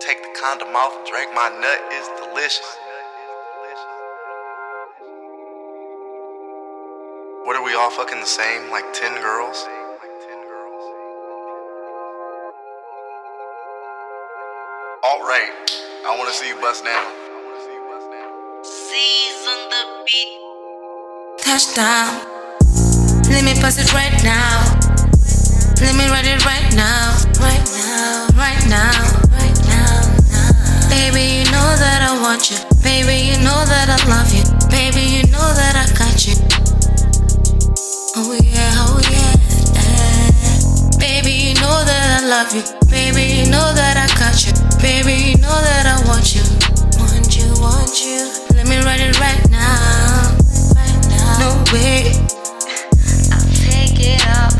take the condom off and drink my nut is delicious. What are we all fucking the same? Like 10 girls? Alright, I wanna see you bust down. Season the beat. Touchdown. Let me pass it right now. Let me write it right now. Right now. Right now. Want you. Baby, you know that I love you. Baby, you know that I got you. Oh yeah, oh yeah. Baby, you know that I love you. Baby, you know that I got you. Baby, you know that I want you. Want you, want you. Let me write it right now. Right now. No way. I'll take it off.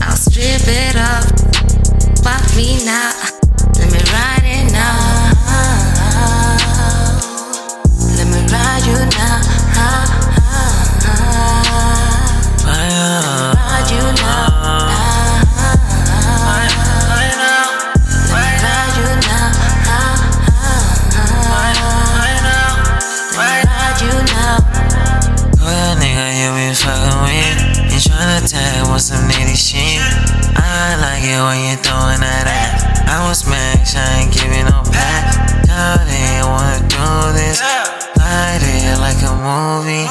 I'll strip it off. Fuck me now. Tag some nitty shit. I like it when you throwing that ass. I was smashed, I ain't giving no pass. They wanna do this. Light it like a movie.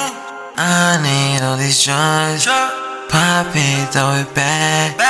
I need all these drugs. Pop it, throw it back.